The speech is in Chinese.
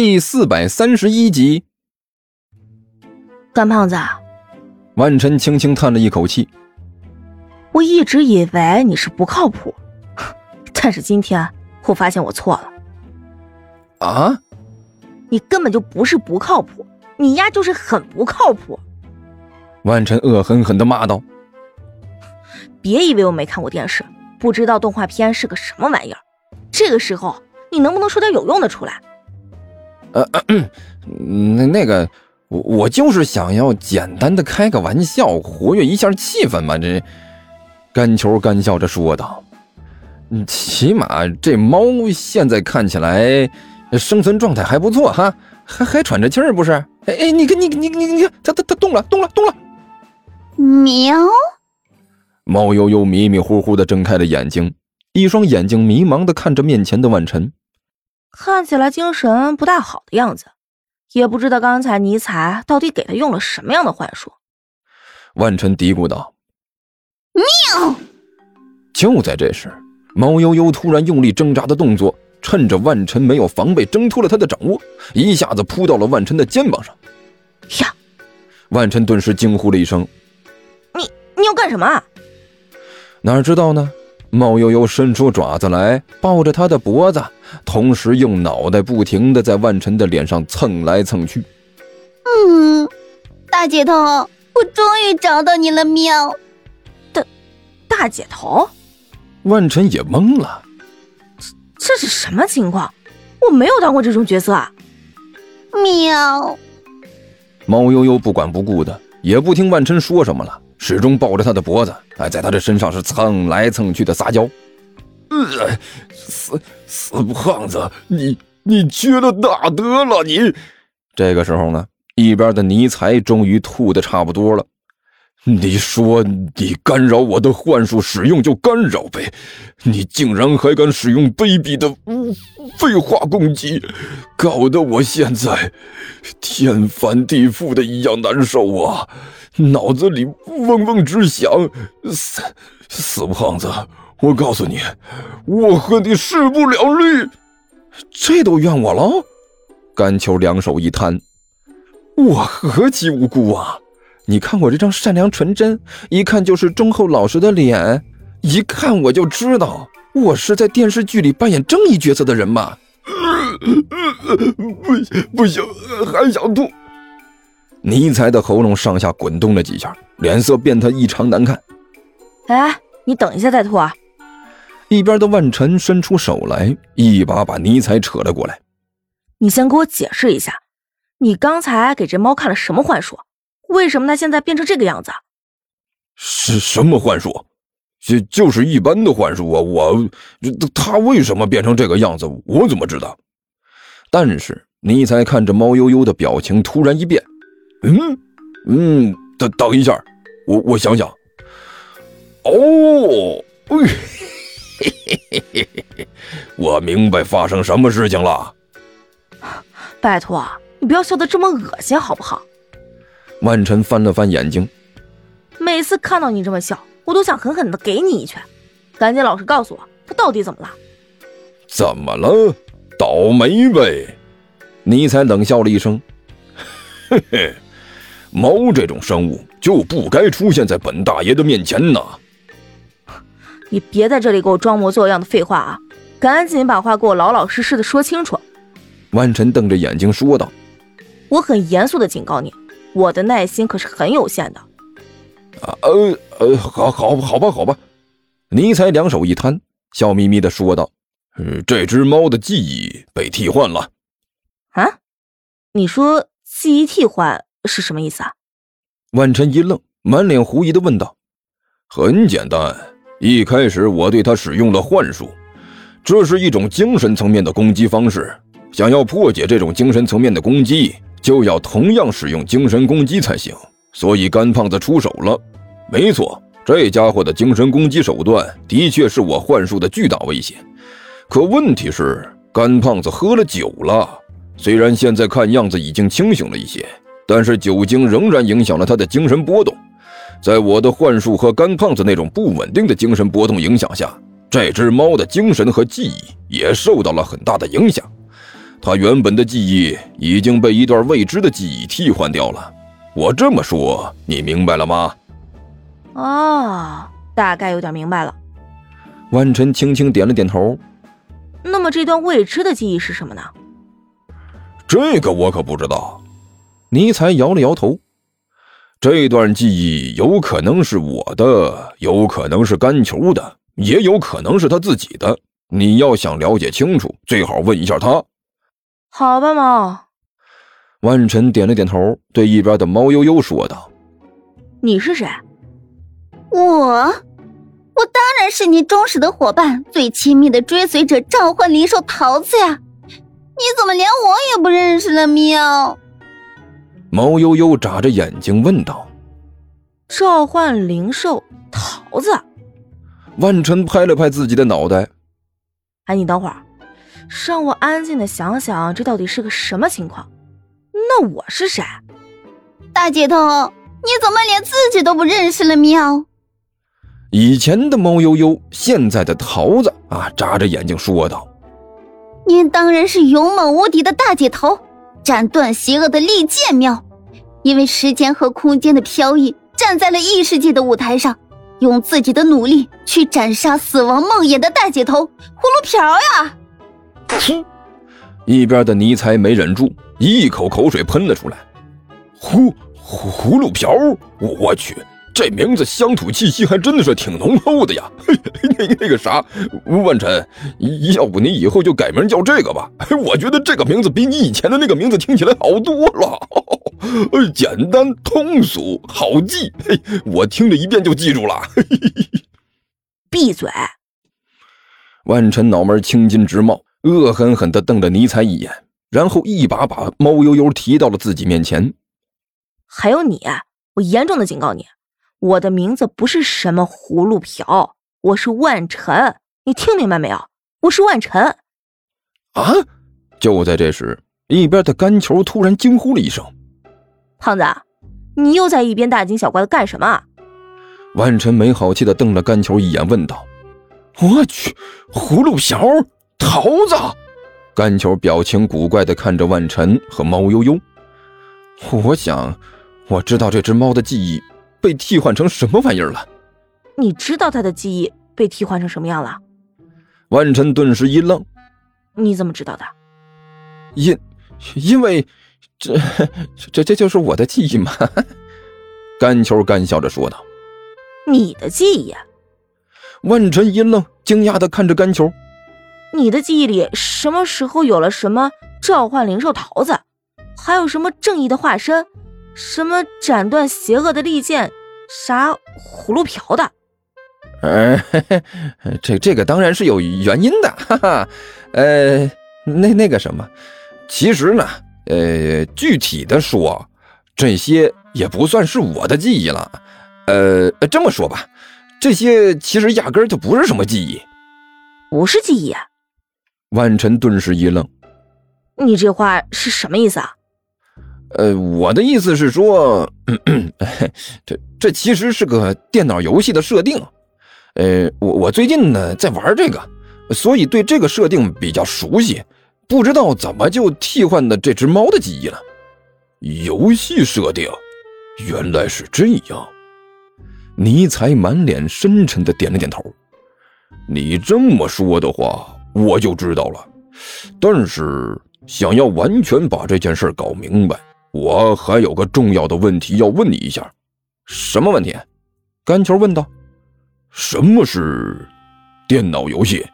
第四百三十一集。干胖子，万晨轻轻叹了一口气。我一直以为你是不靠谱，但是今天我发现我错了。啊？你根本就不是不靠谱，你丫就是很不靠谱！万晨恶狠狠的骂道。别以为我没看过电视，不知道动画片是个什么玩意儿。这个时候，你能不能说点有用的出来？呃，那那个，我我就是想要简单的开个玩笑，活跃一下气氛嘛。这干球干笑着说道：“起码这猫现在看起来生存状态还不错哈，还还喘着气儿不是？哎哎，你看你你你你看，它它它动了动了动了！喵。”猫悠悠迷迷糊糊的睁开了眼睛，一双眼睛迷茫的看着面前的万晨，看起来精神不大好的样子，也不知道刚才尼采到底给他用了什么样的幻术。万晨嘀咕道：“喵！”就在这时，猫悠悠突然用力挣扎的动作，趁着万晨没有防备，挣脱了他的掌握，一下子扑到了万晨的肩膀上。呀！万晨顿时惊呼了一声：“你你要干什么？”哪知道呢？猫悠悠伸出爪子来，抱着他的脖子，同时用脑袋不停的在万晨的脸上蹭来蹭去。嗯，大姐头，我终于找到你了，喵！大，大姐头，万晨也懵了，这这是什么情况？我没有当过这种角色啊！喵！猫悠悠不管不顾的，也不听万晨说什么了。始终抱着他的脖子，哎，在他的身上是蹭来蹭去的撒娇。呃，死死胖子，你你缺了大德了！你这个时候呢，一边的尼才终于吐的差不多了。你说你干扰我的幻术使用就干扰呗，你竟然还敢使用卑鄙的废话攻击，搞得我现在天翻地覆的一样难受啊！脑子里嗡嗡直响，死死胖子！我告诉你，我和你势不两立。这都怨我了？甘秋两手一摊，我何其无辜啊！你看我这张善良纯真、一看就是忠厚老实的脸，一看我就知道我是在电视剧里扮演正义角色的人嘛！不行不行，还想吐。尼才的喉咙上下滚动了几下，脸色变得异常难看。哎，你等一下再吐啊！一边的万晨伸出手来，一把把尼才扯了过来。你先给我解释一下，你刚才给这猫看了什么幻术？为什么他现在变成这个样子？是什么幻术？就就是一般的幻术啊！我，他为什么变成这个样子？我怎么知道？但是尼才看着猫悠悠的表情突然一变。嗯嗯，等等一下，我我想想。哦，嘿嘿嘿嘿嘿，我明白发生什么事情了。拜托，你不要笑得这么恶心好不好？万晨翻了翻眼睛，每次看到你这么笑，我都想狠狠的给你一拳。赶紧老实告诉我，他到底怎么了？怎么了？倒霉呗！尼才冷笑了一声，嘿嘿。猫这种生物就不该出现在本大爷的面前呢！你别在这里给我装模作样的废话啊！赶紧把话给我老老实实的说清楚。万晨瞪着眼睛说道：“我很严肃的警告你，我的耐心可是很有限的。”啊呃呃，好好好吧好吧。尼采两手一摊，笑眯眯的说道：“嗯，这只猫的记忆被替换了。”啊？你说记忆替换？是什么意思啊？万晨一愣，满脸狐疑的问道：“很简单，一开始我对他使用了幻术，这是一种精神层面的攻击方式。想要破解这种精神层面的攻击，就要同样使用精神攻击才行。所以干胖子出手了。没错，这家伙的精神攻击手段的确是我幻术的巨大威胁。可问题是，干胖子喝了酒了，虽然现在看样子已经清醒了一些。”但是酒精仍然影响了他的精神波动，在我的幻术和干胖子那种不稳定的精神波动影响下，这只猫的精神和记忆也受到了很大的影响。他原本的记忆已经被一段未知的记忆替换掉了。我这么说，你明白了吗？哦，大概有点明白了。万晨轻轻点了点头。那么这段未知的记忆是什么呢？这个我可不知道。尼采摇了摇头。这段记忆有可能是我的，有可能是甘球的，也有可能是他自己的。你要想了解清楚，最好问一下他。好吧，猫。万晨点了点头，对一边的猫悠悠说道：“你是谁？我，我当然是你忠实的伙伴，最亲密的追随者——召唤灵兽桃子呀！你怎么连我也不认识了？喵！”猫悠悠眨着眼睛问道：“召唤灵兽桃子？”万晨拍了拍自己的脑袋：“哎，你等会儿，让我安静的想想，这到底是个什么情况？”那我是谁？大姐头，你怎么连自己都不认识了？喵！以前的猫悠悠，现在的桃子啊，眨着眼睛说道：“您当然是勇猛无敌的大姐头，斩断邪恶的利剑喵！因为时间和空间的飘逸，站在了异世界的舞台上，用自己的努力去斩杀死亡梦魇的大姐头，葫芦瓢呀！”一边的尼才没忍住，一口口水喷了出来。葫葫葫芦瓢，我我去，这名字乡土气息还真的是挺浓厚的呀。那那个啥，万晨，要不你以后就改名叫这个吧？我觉得这个名字比你以前的那个名字听起来好多了。简单通俗，好记，我听了一遍就记住了。闭嘴！万晨脑门青筋直冒。恶狠狠地瞪了尼采一眼，然后一把把猫悠悠提到了自己面前。还有你，我严重的警告你，我的名字不是什么葫芦瓢，我是万晨，你听明白没有？我是万晨。啊！就在这时，一边的干球突然惊呼了一声：“胖子，你又在一边大惊小怪的干什么？”万晨没好气的瞪了干球一眼，问道：“我去，葫芦瓢！”桃子，甘球表情古怪的看着万晨和猫悠悠。我想，我知道这只猫的记忆被替换成什么玩意儿了。你知道它的记忆被替换成什么样了？万晨顿时一愣。你怎么知道的？因，因为，这，这这就是我的记忆吗？甘球干笑着说道。你的记忆？万晨一愣，惊讶的看着甘球。你的记忆里什么时候有了什么召唤灵兽桃子，还有什么正义的化身，什么斩断邪恶的利剑，啥葫芦瓢的？呃，这这个当然是有原因的，哈哈。呃，那那个什么，其实呢，呃，具体的说，这些也不算是我的记忆了。呃，这么说吧，这些其实压根就不是什么记忆，不是记忆。万晨顿时一愣：“你这话是什么意思啊？”“呃，我的意思是说，这这其实是个电脑游戏的设定。呃，我我最近呢在玩这个，所以对这个设定比较熟悉。不知道怎么就替换的这只猫的记忆了。游戏设定，原来是这样。”尼才满脸深沉的点了点头。“你这么说的话。”我就知道了，但是想要完全把这件事搞明白，我还有个重要的问题要问你一下。什么问题？甘球问道。什么是电脑游戏？